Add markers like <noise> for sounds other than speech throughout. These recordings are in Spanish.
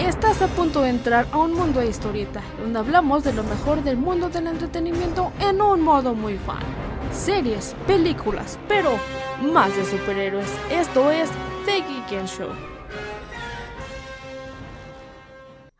Estás a punto de entrar a un mundo de historieta, donde hablamos de lo mejor del mundo del entretenimiento en un modo muy fan. Series, películas, pero más de superhéroes. Esto es The Geek Show.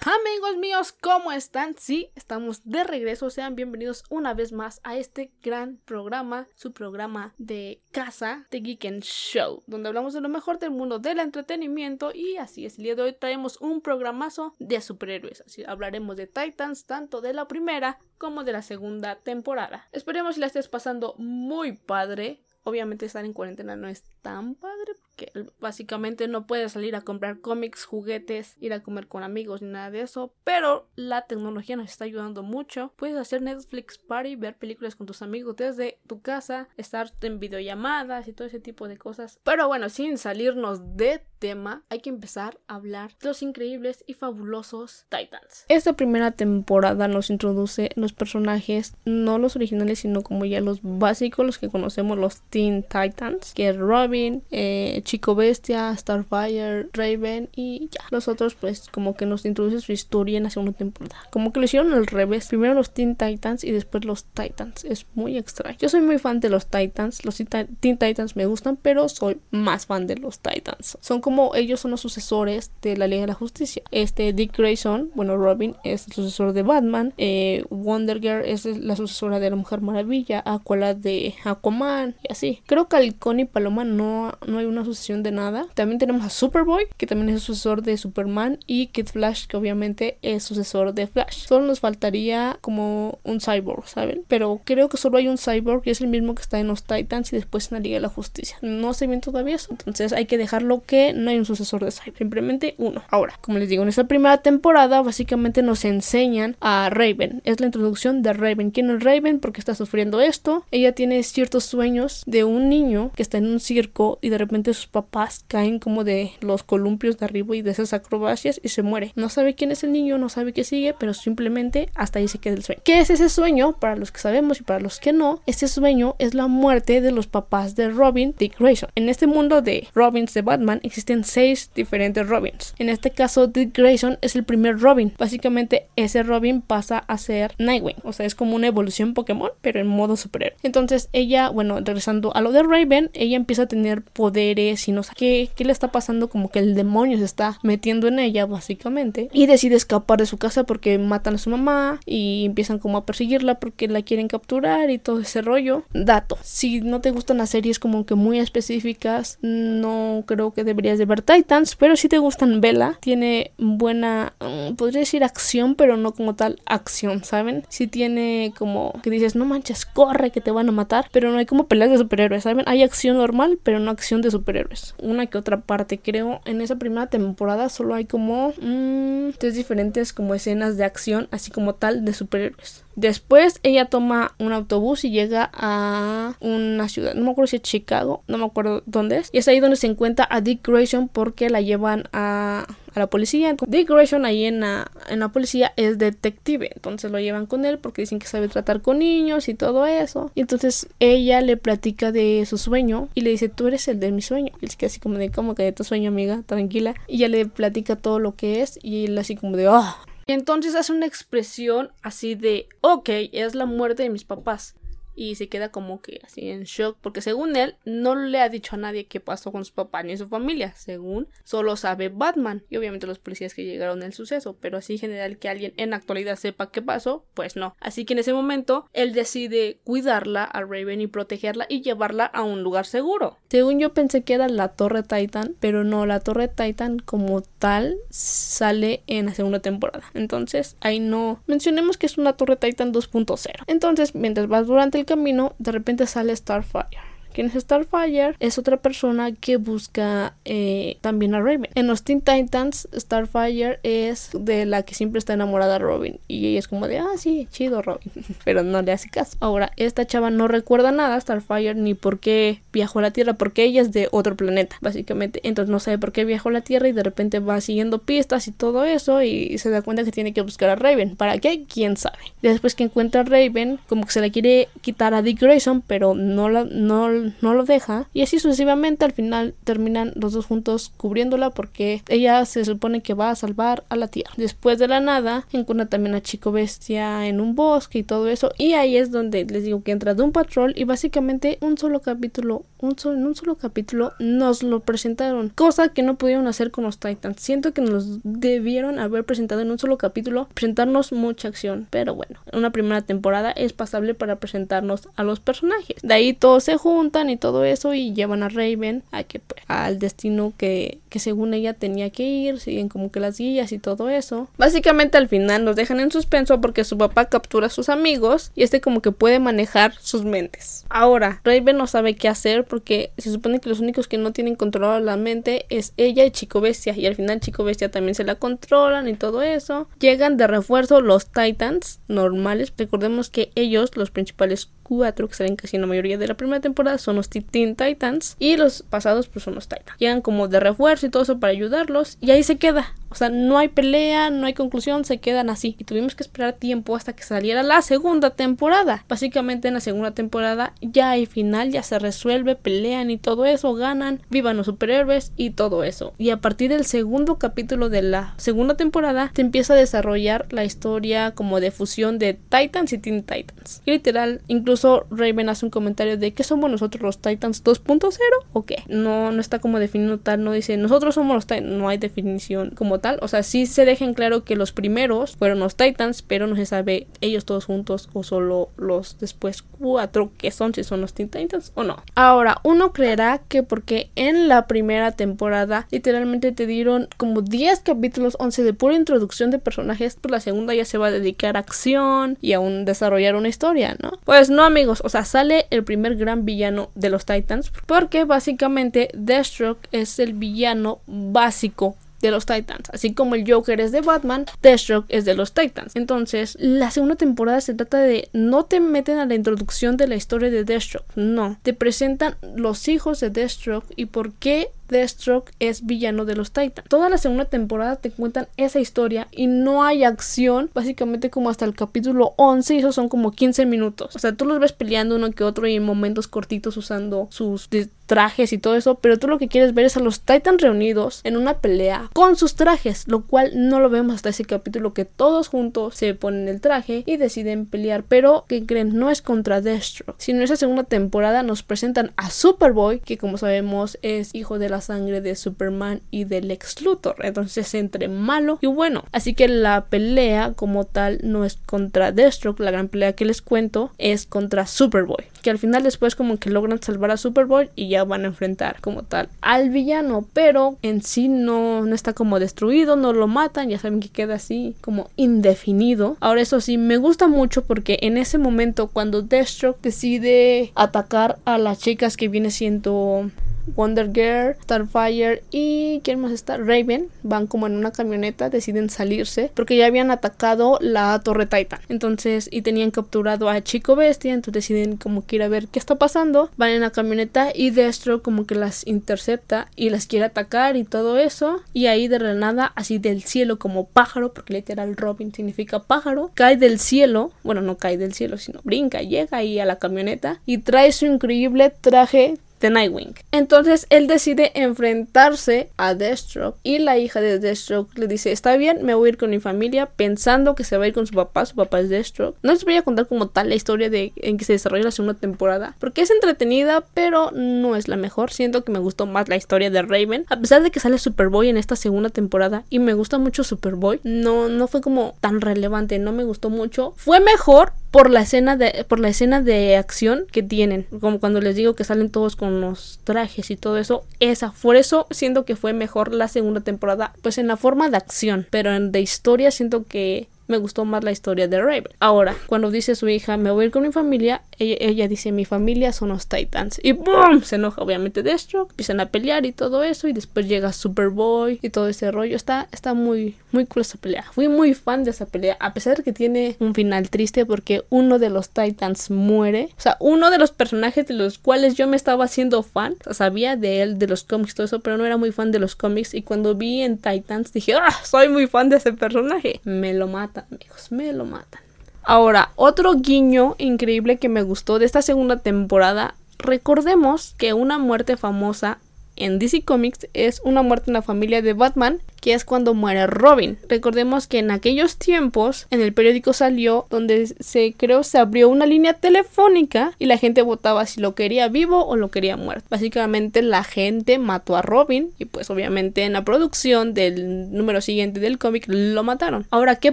Amigos míos, ¿cómo están? Sí, estamos de regreso. Sean bienvenidos una vez más a este gran programa, su programa de casa, The Geek and Show, donde hablamos de lo mejor del mundo del entretenimiento. Y así es, el día de hoy traemos un programazo de superhéroes. Así hablaremos de Titans, tanto de la primera como de la segunda temporada. Esperemos si la estés pasando muy padre. Obviamente estar en cuarentena no es tan padre que básicamente no puedes salir a comprar cómics, juguetes, ir a comer con amigos ni nada de eso, pero la tecnología nos está ayudando mucho. Puedes hacer Netflix Party, ver películas con tus amigos desde tu casa, estar en videollamadas y todo ese tipo de cosas. Pero bueno, sin salirnos de tema, hay que empezar a hablar de los increíbles y fabulosos Titans. Esta primera temporada nos introduce los personajes, no los originales, sino como ya los básicos, los que conocemos, los Teen Titans, que es Robin, eh, Chico Bestia, Starfire, Raven y ya. Los otros pues como que nos introduce su historia en la segunda temporada. Como que lo hicieron al revés. Primero los Teen Titans y después los Titans. Es muy extraño. Yo soy muy fan de los Titans. Los Teen Titans me gustan, pero soy más fan de los Titans. Son como ellos son los sucesores de la Liga de la Justicia. Este Dick Grayson, bueno Robin es el sucesor de Batman. Eh, Wonder Girl es la sucesora de la Mujer Maravilla. Aqualad de Aquaman y así. Creo que Halcón y Paloma no, no hay una de nada. También tenemos a Superboy, que también es sucesor de Superman, y Kid Flash, que obviamente es sucesor de Flash. Solo nos faltaría como un cyborg, ¿saben? Pero creo que solo hay un cyborg y es el mismo que está en los Titans y después en la Liga de la Justicia. No sé bien todavía eso. Entonces hay que dejarlo que no hay un sucesor de cyborg, simplemente uno. Ahora, como les digo, en esta primera temporada básicamente nos enseñan a Raven. Es la introducción de Raven. ¿Quién es Raven? Porque está sufriendo esto. Ella tiene ciertos sueños de un niño que está en un circo y de repente sus papás caen como de los columpios de arriba y de esas acrobacias y se muere. No sabe quién es el niño, no sabe qué sigue, pero simplemente hasta ahí se queda el sueño. ¿Qué es ese sueño? Para los que sabemos y para los que no, ese sueño es la muerte de los papás de Robin, Dick Grayson. En este mundo de Robins de Batman existen seis diferentes Robins. En este caso, Dick Grayson es el primer Robin. Básicamente, ese Robin pasa a ser Nightwing. O sea, es como una evolución Pokémon, pero en modo superhéroe. Entonces, ella, bueno, regresando a lo de Raven, ella empieza a tener poderes sé qué, qué le está pasando, como que el demonio se está metiendo en ella básicamente y decide escapar de su casa porque matan a su mamá y empiezan como a perseguirla porque la quieren capturar y todo ese rollo. Dato, si no te gustan las series como que muy específicas, no creo que deberías de ver Titans, pero si te gustan Vela, tiene buena, mm, podría decir acción, pero no como tal acción, ¿saben? Si tiene como que dices, no manches, corre que te van a matar, pero no hay como peleas de superhéroes, ¿saben? Hay acción normal, pero no acción de superhéroes una que otra parte. Creo en esa primera temporada solo hay como mmm, tres diferentes como escenas de acción, así como tal, de superhéroes. Después ella toma un autobús y llega a una ciudad, no me acuerdo si es Chicago, no me acuerdo dónde es. Y es ahí donde se encuentra a Dick Grayson porque la llevan a, la policía. Dick Grayson ahí en la, policía es detective, entonces lo llevan con él porque dicen que sabe tratar con niños y todo eso. Y entonces ella le platica de su sueño y le dice, tú eres el de mi sueño. Y es que así como de, ¿cómo que de tu sueño, amiga? Tranquila. Y ella le platica todo lo que es y él así como de, ah, y entonces hace una expresión así de, ok, es la muerte de mis papás y se queda como que así en shock porque según él no le ha dicho a nadie qué pasó con su papá ni su familia, según solo sabe Batman y obviamente los policías que llegaron al suceso, pero así en general que alguien en actualidad sepa qué pasó, pues no. Así que en ese momento él decide cuidarla a Raven y protegerla y llevarla a un lugar seguro. Según yo pensé que era la Torre Titan, pero no, la Torre Titan como tal sale en la segunda temporada. Entonces, ahí no mencionemos que es una Torre Titan 2.0. Entonces, mientras vas durante el camino, de repente sale Starfire. ¿Quién es Starfire? Es otra persona que busca eh, también a Raven. En los Teen Titans, Starfire es de la que siempre está enamorada Robin. Y ella es como de, ah, sí, chido Robin. <laughs> Pero no le hace caso. Ahora, esta chava no recuerda nada, Starfire, ni por qué viajó a la Tierra, porque ella es de otro planeta, básicamente. Entonces no sabe por qué viajó a la Tierra y de repente va siguiendo pistas y todo eso y se da cuenta que tiene que buscar a Raven. ¿Para qué? ¿Quién sabe? Después que encuentra a Raven, como que se la quiere quitar a Dick Grayson, pero no la, no no lo deja. Y así sucesivamente al final terminan los dos juntos cubriéndola porque ella se supone que va a salvar a la tierra. Después de la nada encuentra también a Chico Bestia en un bosque y todo eso. Y ahí es donde les digo que entra de un Patrol y básicamente un solo capítulo, un solo, en un solo capítulo nos lo presentaron. Cosa que no pudieron hacer con los Titans. Siento que nos debieron haber presentado en un solo capítulo, presentarnos mucha acción. Pero bueno, una primera temporada es pasable para presentarnos a los personajes. De ahí todos se juntan y todo eso y llevan a Raven pues, al destino que, que según ella tenía que ir, siguen como que las guías y todo eso. Básicamente al final nos dejan en suspenso porque su papá captura a sus amigos y este como que puede manejar sus mentes. Ahora, Raven no sabe qué hacer porque se supone que los únicos que no tienen controlado la mente es ella y Chico Bestia y al final Chico Bestia también se la controlan y todo eso. Llegan de refuerzo los Titans normales. Recordemos que ellos, los principales cuatro que salen casi en la mayoría de la primera temporada son los Teen Titans y los pasados pues son los Titans. Llegan como de refuerzo y todo eso para ayudarlos y ahí se queda. O sea, no hay pelea, no hay conclusión, se quedan así. Y tuvimos que esperar tiempo hasta que saliera la segunda temporada. Básicamente en la segunda temporada ya hay final, ya se resuelve, pelean y todo eso, ganan, vivan los superhéroes y todo eso. Y a partir del segundo capítulo de la segunda temporada te empieza a desarrollar la historia como de fusión de Titans y Teen Titans. Y literal, incluso Raven hace un comentario de que somos nosotros los Titans 2.0 o qué. No, no está como definido tal, no dice nosotros somos los Titans, no hay definición como O sea, sí se dejen claro que los primeros fueron los Titans, pero no se sabe ellos todos juntos o solo los después cuatro que son, si son los Teen Titans o no. Ahora, uno creerá que porque en la primera temporada literalmente te dieron como 10 capítulos, 11 de pura introducción de personajes, pues la segunda ya se va a dedicar a acción y a un desarrollar una historia, ¿no? Pues no, amigos, o sea, sale el primer gran villano de los Titans porque básicamente Deathstroke es el villano básico de los Titans. Así como el Joker es de Batman, Deathstroke es de los Titans. Entonces, la segunda temporada se trata de no te meten a la introducción de la historia de Deathstroke, no. Te presentan los hijos de Deathstroke y por qué Deathstroke es villano de los Titans. Toda la segunda temporada te cuentan esa historia y no hay acción, básicamente como hasta el capítulo 11 y esos son como 15 minutos. O sea, tú los ves peleando uno que otro y en momentos cortitos usando sus trajes y todo eso, pero tú lo que quieres ver es a los Titans reunidos en una pelea con sus trajes, lo cual no lo vemos hasta ese capítulo que todos juntos se ponen el traje y deciden pelear, pero que creen no es contra Deathstroke, sino esa segunda temporada nos presentan a Superboy, que como sabemos es hijo de la sangre de Superman y del ex Luthor. Entonces entre malo y bueno. Así que la pelea como tal no es contra Deathstroke. La gran pelea que les cuento es contra Superboy. Que al final después como que logran salvar a Superboy y ya van a enfrentar como tal al villano. Pero en sí no, no está como destruido, no lo matan. Ya saben que queda así como indefinido. Ahora eso sí, me gusta mucho porque en ese momento cuando Deathstroke decide atacar a las chicas que viene siendo Wonder Girl, Starfire y ¿quién más está? Raven van como en una camioneta, deciden salirse porque ya habían atacado la Torre Titan. Entonces, y tenían capturado a Chico Bestia, entonces deciden como que ir a ver qué está pasando. Van en la camioneta y Destro como que las intercepta y las quiere atacar y todo eso. Y ahí de la nada, así del cielo como pájaro, porque literal Robin significa pájaro, cae del cielo, bueno, no cae del cielo, sino brinca, llega ahí a la camioneta y trae su increíble traje de Nightwing. Entonces él decide enfrentarse a Deathstroke y la hija de Deathstroke le dice, está bien, me voy a ir con mi familia pensando que se va a ir con su papá, su papá es Deathstroke. No les voy a contar como tal la historia de en que se desarrolla la segunda temporada, porque es entretenida, pero no es la mejor. Siento que me gustó más la historia de Raven, a pesar de que sale Superboy en esta segunda temporada y me gusta mucho Superboy, no, no fue como tan relevante, no me gustó mucho. Fue mejor por la escena de por la escena de acción que tienen. Como cuando les digo que salen todos con los trajes y todo eso esa por eso siento que fue mejor la segunda temporada pues en la forma de acción pero en de historia siento que me gustó más la historia de Raven. Ahora, cuando dice su hija, me voy a ir con mi familia, ella, dice, mi familia son los Titans. Y ¡boom! Se enoja obviamente Deathstroke, empiezan a pelear y todo eso, y después llega Superboy y todo ese rollo. Está, está muy, muy cool esa pelea. Fui muy fan de esa pelea, a pesar de que tiene un final triste porque uno de los Titans muere. O sea, uno de los personajes de los cuales yo me estaba haciendo fan, o sea, sabía de él, de los cómics, todo eso, pero no era muy fan de los cómics. Y cuando vi en Titans dije, ¡ah! Soy muy fan de ese personaje. Me lo mata amigos, me lo matan. Ahora, otro guiño increíble que me gustó de esta segunda temporada Recordemos que una muerte famosa en DC Comics es una muerte en la familia de Batman que es cuando muere Robin. Recordemos que en aquellos tiempos en el periódico salió donde se creo se abrió una línea telefónica y la gente votaba si lo quería vivo o lo quería muerto. Básicamente la gente mató a Robin y pues obviamente en la producción del número siguiente del cómic lo mataron. Ahora, ¿qué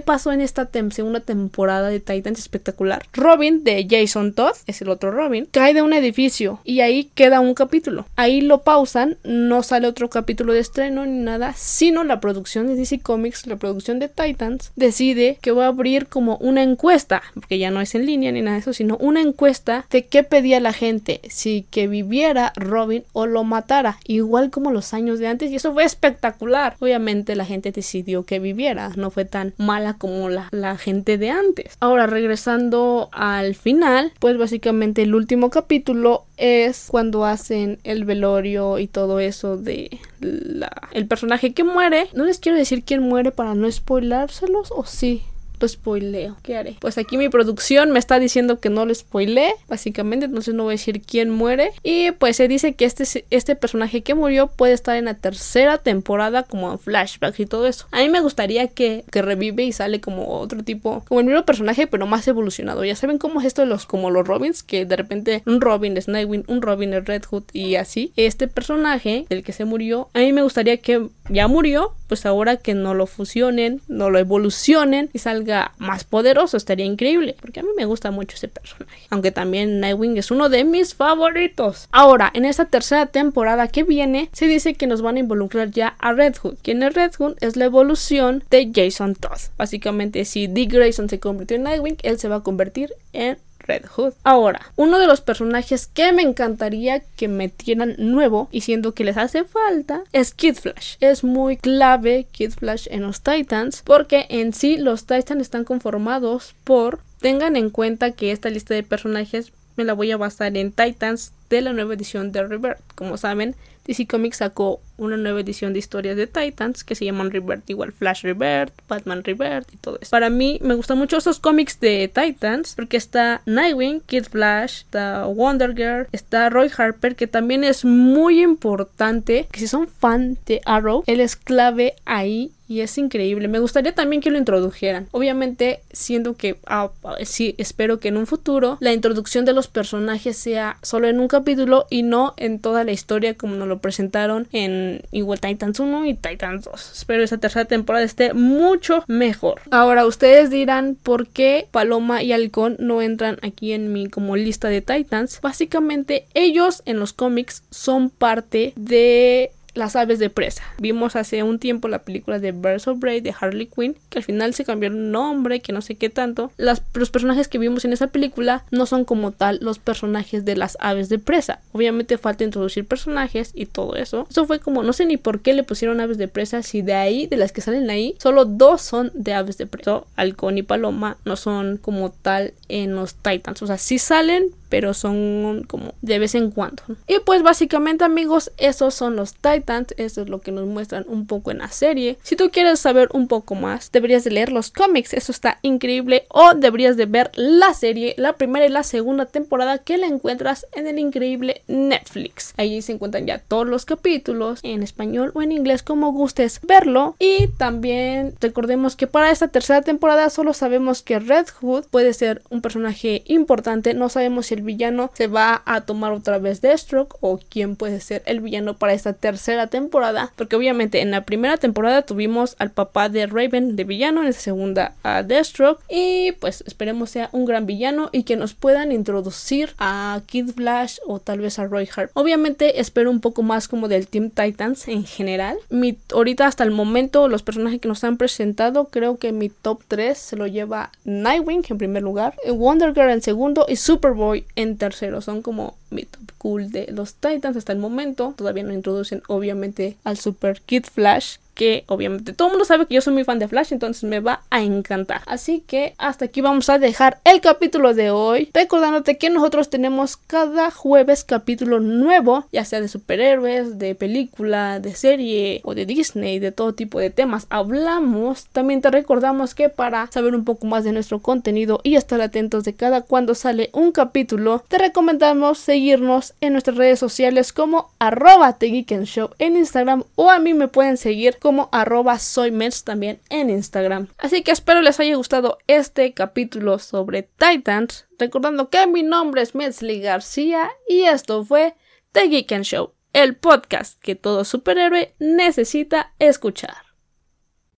pasó en esta segunda temporada de Titans espectacular? Robin de Jason Todd, es el otro Robin, cae de un edificio y ahí queda un capítulo. Ahí lo pausan, no sale otro capítulo de estreno ni nada, sino la producción de DC Comics, la producción de Titans, decide que va a abrir como una encuesta, porque ya no es en línea ni nada de eso, sino una encuesta de qué pedía la gente, si que viviera Robin o lo matara, igual como los años de antes, y eso fue espectacular. Obviamente la gente decidió que viviera, no fue tan mala como la, la gente de antes. Ahora, regresando al final, pues básicamente el último capítulo es cuando hacen el velorio y todo eso de la, el personaje que muere. No les quiero decir quién muere para no spoilárselos o sí spoileo. ¿Qué haré? Pues aquí mi producción me está diciendo que no lo spoileé, básicamente, entonces no voy a decir quién muere. Y pues se dice que este, este personaje que murió puede estar en la tercera temporada como en flashbacks y todo eso. A mí me gustaría que, que revive y sale como otro tipo, como el mismo personaje, pero más evolucionado. Ya saben cómo es esto de los, como los Robins, que de repente un Robin es Nightwing, un Robin es Red Hood y así. Este personaje, del que se murió, a mí me gustaría que ya murió, pues ahora que no lo fusionen, no lo evolucionen y salga más poderoso, estaría increíble, porque a mí me gusta mucho ese personaje, aunque también Nightwing es uno de mis favoritos. Ahora, en esta tercera temporada que viene, se dice que nos van a involucrar ya a Red Hood. Quien es Red Hood es la evolución de Jason Todd. Básicamente, si Dick Grayson se convirtió en Nightwing, él se va a convertir en Red Hood. Ahora, uno de los personajes que me encantaría que metieran nuevo y siendo que les hace falta es Kid Flash. Es muy clave Kid Flash en los Titans porque en sí los Titans están conformados por tengan en cuenta que esta lista de personajes me la voy a basar en Titans de la nueva edición de Rebirth. Como saben, DC Comics sacó una nueva edición de historias de Titans que se llaman Rebirth, igual Flash Rebirth, Batman Rebirth y todo eso. Para mí me gustan mucho esos cómics de Titans porque está Nightwing, Kid Flash, está Wonder Girl, está Roy Harper que también es muy importante que si son fan de Arrow, él es clave ahí y es increíble. Me gustaría también que lo introdujeran. Obviamente, siendo que ah, sí, espero que en un futuro la introducción de los personajes sea solo en un capítulo y no en toda la historia como nos lo presentaron en igual Titans 1 y Titans 2. Espero esa tercera temporada esté mucho mejor. Ahora, ustedes dirán por qué Paloma y Halcón no entran aquí en mi como lista de Titans. Básicamente, ellos en los cómics son parte de las aves de presa. Vimos hace un tiempo la película de Birds of Prey de Harley Quinn, que al final se cambió el nombre, que no sé qué tanto. los personajes que vimos en esa película no son como tal los personajes de las aves de presa. Obviamente falta introducir personajes y todo eso. Eso fue como, no sé ni por qué le pusieron aves de presa, si de ahí, de las que salen ahí, solo dos son de aves de presa. Halcón y Paloma no son como tal en los Titans. O sea, sí salen, pero son como de vez en cuando. Y pues básicamente amigos, esos son los Titans, eso es lo que nos muestran un poco en la serie. Si tú quieres saber un poco más, deberías de leer los cómics, eso está increíble, o deberías de ver la serie, la primera y la segunda temporada que la encuentras en el increíble Netflix. Allí se encuentran ya todos los capítulos en español o en inglés como gustes verlo. Y también recordemos que para esta tercera temporada solo sabemos que Red Hood puede ser un personaje importante, no sabemos si el villano se va a tomar otra vez Deathstroke o quién puede ser el villano para esta tercera temporada. Porque obviamente en la primera temporada tuvimos al papá de Raven de villano, en la segunda a Deathstroke. Y pues esperemos sea un gran villano y que nos puedan introducir a Kid Flash o tal vez a Roy Hart. Obviamente espero un poco más como del Team Titans en general. Mi, ahorita hasta el momento los personajes que nos han presentado creo que mi top 3 se lo lleva Nightwing en primer lugar, Wonder Girl en segundo y Superboy en tercero. Son como mi top cool de los Titans hasta el momento. Todavía no introducen obviamente al Super Kid Flash que obviamente todo el mundo sabe que yo soy muy fan de Flash, entonces me va a encantar. Así que hasta aquí vamos a dejar el capítulo de hoy, recordándote que nosotros tenemos cada jueves capítulo nuevo, ya sea de superhéroes, de película, de serie o de Disney, de todo tipo de temas hablamos. También te recordamos que para saber un poco más de nuestro contenido y estar atentos de cada cuando sale un capítulo, te recomendamos seguirnos en nuestras redes sociales como arroba Show en Instagram o a mí me pueden seguir como arroba soymens también en Instagram. Así que espero les haya gustado este capítulo sobre Titans, recordando que mi nombre es Metzli García y esto fue The Geek Show, el podcast que todo superhéroe necesita escuchar.